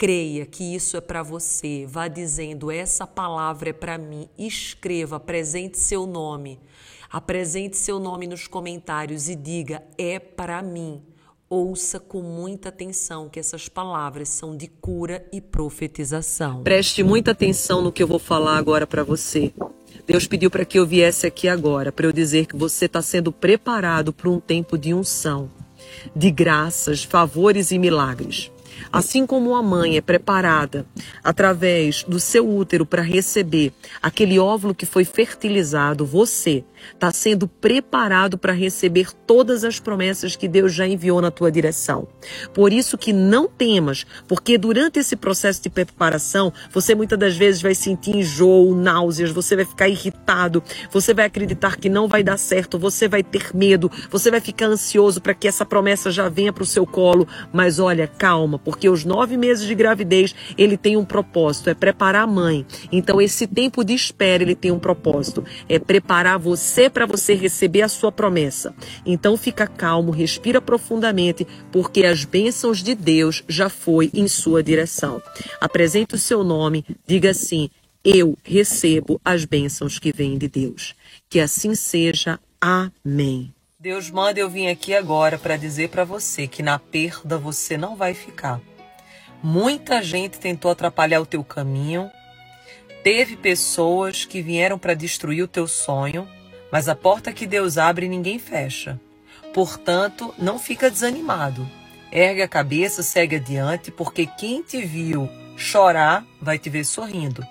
Creia que isso é para você. Vá dizendo: essa palavra é para mim. Escreva, apresente seu nome. Apresente seu nome nos comentários e diga: é para mim. Ouça com muita atenção que essas palavras são de cura e profetização. Preste muita atenção no que eu vou falar agora para você. Deus pediu para que eu viesse aqui agora, para eu dizer que você está sendo preparado para um tempo de unção, de graças, favores e milagres. Assim como a mãe é preparada através do seu útero para receber aquele óvulo que foi fertilizado, você está sendo preparado para receber todas as promessas que Deus já enviou na tua direção. Por isso que não temas, porque durante esse processo de preparação, você muitas das vezes vai sentir enjoo, náuseas, você vai ficar irritado, você vai acreditar que não vai dar certo, você vai ter medo, você vai ficar ansioso para que essa promessa já venha para o seu colo. Mas olha, calma, porque os nove meses de gravidez ele tem um propósito, é preparar a mãe. Então esse tempo de espera ele tem um propósito, é preparar você para você receber a sua promessa. Então fica calmo, respira profundamente, porque as bênçãos de Deus já foi em sua direção. Apresente o seu nome, diga assim: eu recebo as bênçãos que vêm de Deus. Que assim seja. Amém. Deus manda eu vim aqui agora para dizer para você que na perda você não vai ficar. Muita gente tentou atrapalhar o teu caminho. Teve pessoas que vieram para destruir o teu sonho, mas a porta que Deus abre ninguém fecha. Portanto, não fica desanimado. Ergue a cabeça, segue adiante, porque quem te viu chorar vai te ver sorrindo.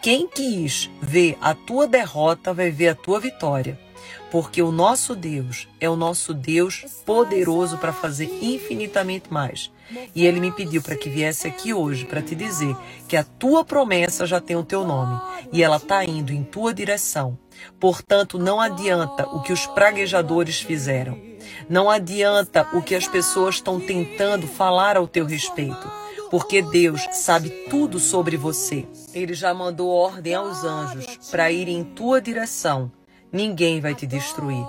Quem quis ver a tua derrota vai ver a tua vitória porque o nosso Deus é o nosso Deus poderoso para fazer infinitamente mais. E ele me pediu para que viesse aqui hoje para te dizer que a tua promessa já tem o teu nome e ela está indo em tua direção. Portanto, não adianta o que os praguejadores fizeram. Não adianta o que as pessoas estão tentando falar ao teu respeito porque Deus sabe tudo sobre você. Ele já mandou ordem aos anjos para ir em tua direção ninguém vai te destruir.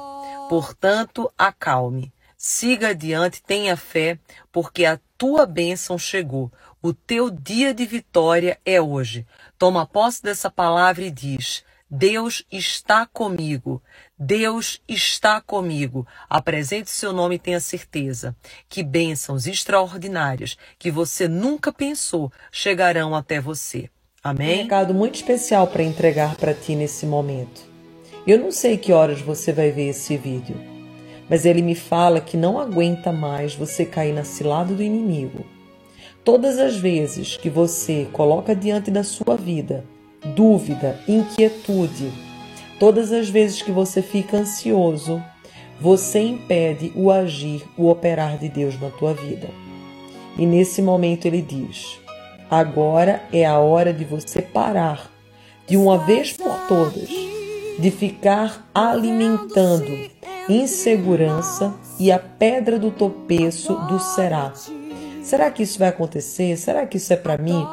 Portanto, acalme. Siga adiante, tenha fé, porque a tua bênção chegou. O teu dia de vitória é hoje. Toma posse dessa palavra e diz: Deus está comigo. Deus está comigo. Apresente seu nome e tenha certeza que bênçãos extraordinárias que você nunca pensou chegarão até você. Amém? Um recado muito especial para entregar para ti nesse momento. Eu não sei que horas você vai ver esse vídeo, mas ele me fala que não aguenta mais você cair na cilada do inimigo. Todas as vezes que você coloca diante da sua vida dúvida, inquietude, todas as vezes que você fica ansioso, você impede o agir, o operar de Deus na tua vida. E nesse momento ele diz: agora é a hora de você parar de uma vez por todas de ficar alimentando insegurança e a pedra do tropeço do será. Será que isso vai acontecer? Será que isso é para mim?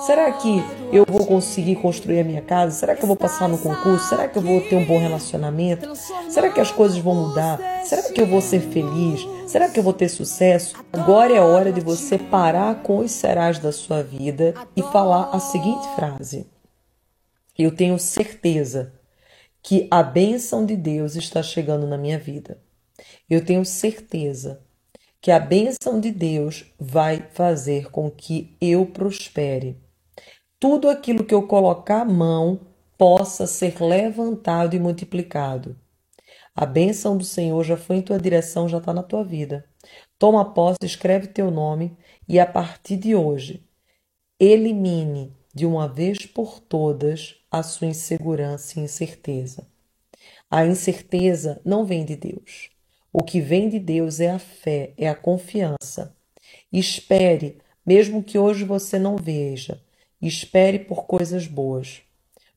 Será que eu vou conseguir construir a minha casa? Será que eu vou passar no concurso? Será que eu vou ter um bom relacionamento? Será que as coisas vão mudar? Será que eu vou ser feliz? Será que eu vou ter sucesso? Agora é hora de você parar com os serás da sua vida e falar a seguinte frase: Eu tenho certeza que a bênção de Deus está chegando na minha vida. Eu tenho certeza que a bênção de Deus vai fazer com que eu prospere. Tudo aquilo que eu colocar a mão possa ser levantado e multiplicado. A bênção do Senhor já foi em tua direção, já está na tua vida. Toma posse, escreve teu nome e a partir de hoje, elimine de uma vez por todas a sua insegurança e incerteza. A incerteza não vem de Deus. O que vem de Deus é a fé, é a confiança. Espere, mesmo que hoje você não veja. Espere por coisas boas.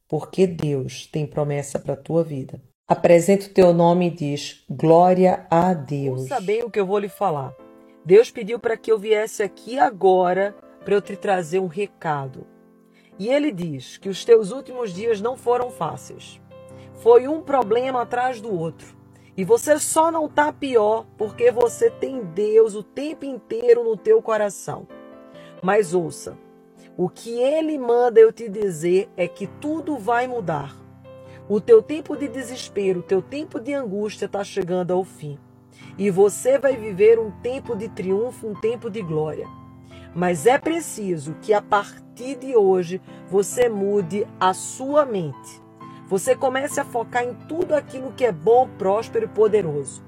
porque Deus tem promessa para a tua vida. Apresenta o teu nome e diz: Glória a Deus. Ouça bem o que eu vou lhe falar. Deus pediu para que eu viesse aqui agora para eu te trazer um recado. E ele diz que os teus últimos dias não foram fáceis. Foi um problema atrás do outro. E você só não está pior porque você tem Deus o tempo inteiro no teu coração. Mas ouça, o que ele manda eu te dizer é que tudo vai mudar. O teu tempo de desespero, o teu tempo de angústia está chegando ao fim. E você vai viver um tempo de triunfo, um tempo de glória. Mas é preciso que a partir de hoje você mude a sua mente. Você comece a focar em tudo aquilo que é bom, próspero e poderoso.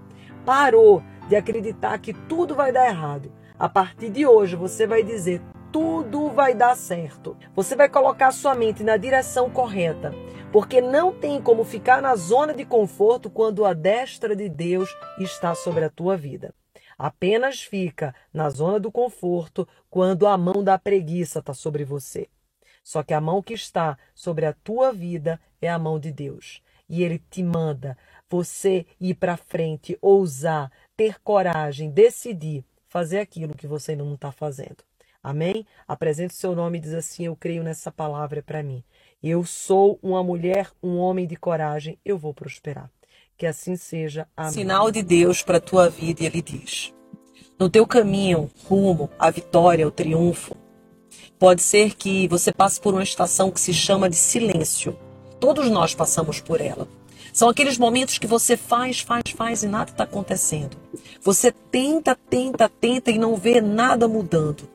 Parou de acreditar que tudo vai dar errado. A partir de hoje você vai dizer: tudo vai dar certo. Você vai colocar sua mente na direção correta, porque não tem como ficar na zona de conforto quando a destra de Deus está sobre a tua vida. Apenas fica na zona do conforto quando a mão da preguiça está sobre você. Só que a mão que está sobre a tua vida é a mão de Deus. E Ele te manda você ir para frente, ousar, ter coragem, decidir fazer aquilo que você não está fazendo. Amém? Apresente o seu nome e diz assim: Eu creio nessa palavra para mim. Eu sou uma mulher, um homem de coragem, eu vou prosperar. Que assim seja. Amém. Sinal de Deus para a tua vida, ele diz: No teu caminho rumo à vitória, ao triunfo, pode ser que você passe por uma estação que se chama de silêncio. Todos nós passamos por ela. São aqueles momentos que você faz, faz, faz e nada está acontecendo. Você tenta, tenta, tenta e não vê nada mudando.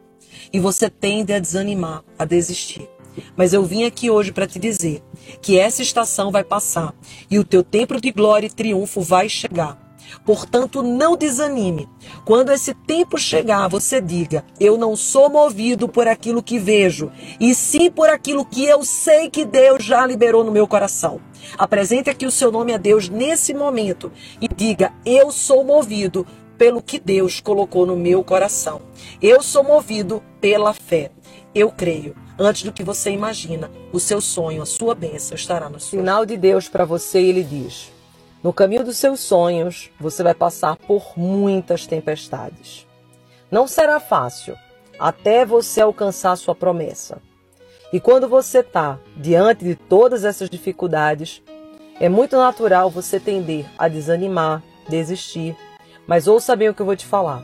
E você tende a desanimar, a desistir. Mas eu vim aqui hoje para te dizer que essa estação vai passar e o teu tempo de glória e triunfo vai chegar. Portanto, não desanime. Quando esse tempo chegar, você diga: Eu não sou movido por aquilo que vejo, e sim por aquilo que eu sei que Deus já liberou no meu coração. Apresente aqui o seu nome a Deus nesse momento e diga: Eu sou movido pelo que Deus colocou no meu coração. Eu sou movido pela fé. Eu creio antes do que você imagina. O seu sonho, a sua bênção estará no seu. Sinal de Deus para você, ele diz: No caminho dos seus sonhos, você vai passar por muitas tempestades. Não será fácil até você alcançar sua promessa. E quando você está diante de todas essas dificuldades, é muito natural você tender a desanimar, desistir. Mas ouça bem o que eu vou te falar.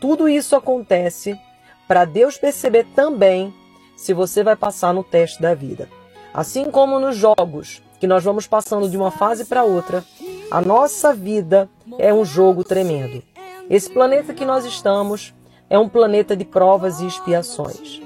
Tudo isso acontece para Deus perceber também se você vai passar no teste da vida. Assim como nos jogos, que nós vamos passando de uma fase para outra, a nossa vida é um jogo tremendo. Esse planeta que nós estamos é um planeta de provas e expiações.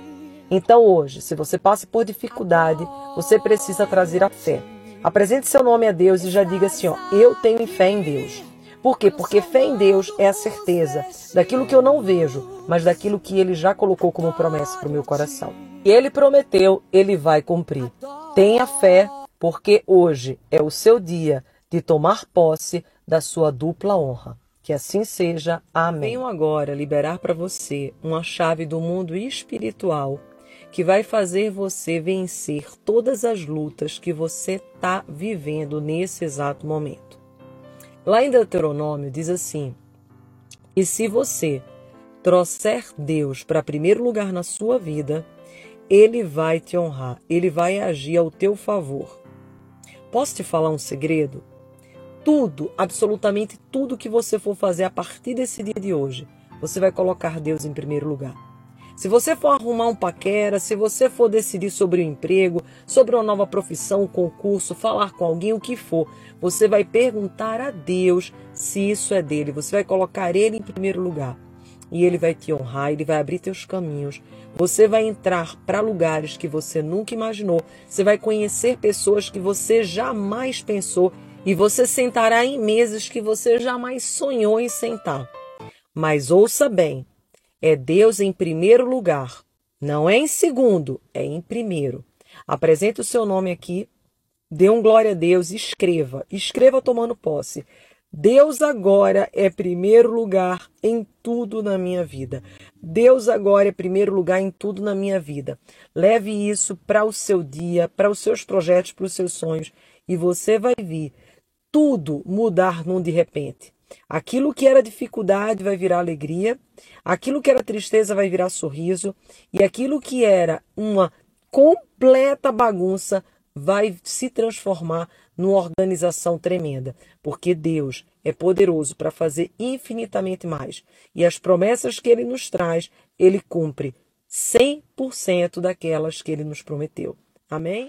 Então hoje, se você passa por dificuldade, você precisa trazer a fé. Apresente seu nome a Deus e já diga assim: ó, eu tenho fé em Deus. Por quê? Porque fé em Deus é a certeza daquilo que eu não vejo, mas daquilo que Ele já colocou como promessa para o meu coração. E Ele prometeu, Ele vai cumprir. Tenha fé, porque hoje é o seu dia de tomar posse da sua dupla honra. Que assim seja. Amém. Venho agora liberar para você uma chave do mundo espiritual que vai fazer você vencer todas as lutas que você está vivendo nesse exato momento. Lá em Deuteronômio diz assim: E se você trouxer Deus para primeiro lugar na sua vida, ele vai te honrar, ele vai agir ao teu favor. Posso te falar um segredo? Tudo, absolutamente tudo que você for fazer a partir desse dia de hoje, você vai colocar Deus em primeiro lugar. Se você for arrumar um paquera, se você for decidir sobre o emprego, sobre uma nova profissão, um concurso, falar com alguém, o que for, você vai perguntar a Deus se isso é dele. Você vai colocar ele em primeiro lugar. E ele vai te honrar, ele vai abrir teus caminhos. Você vai entrar para lugares que você nunca imaginou. Você vai conhecer pessoas que você jamais pensou. E você sentará em mesas que você jamais sonhou em sentar. Mas ouça bem, é Deus em primeiro lugar. Não é em segundo, é em primeiro. Apresente o seu nome aqui, dê um glória a Deus, escreva. Escreva tomando posse. Deus agora é primeiro lugar em tudo na minha vida. Deus agora é primeiro lugar em tudo na minha vida. Leve isso para o seu dia, para os seus projetos, para os seus sonhos e você vai ver tudo mudar num de repente. Aquilo que era dificuldade vai virar alegria, aquilo que era tristeza vai virar sorriso, e aquilo que era uma completa bagunça vai se transformar numa organização tremenda, porque Deus é poderoso para fazer infinitamente mais. E as promessas que ele nos traz, ele cumpre 100% daquelas que ele nos prometeu. Amém?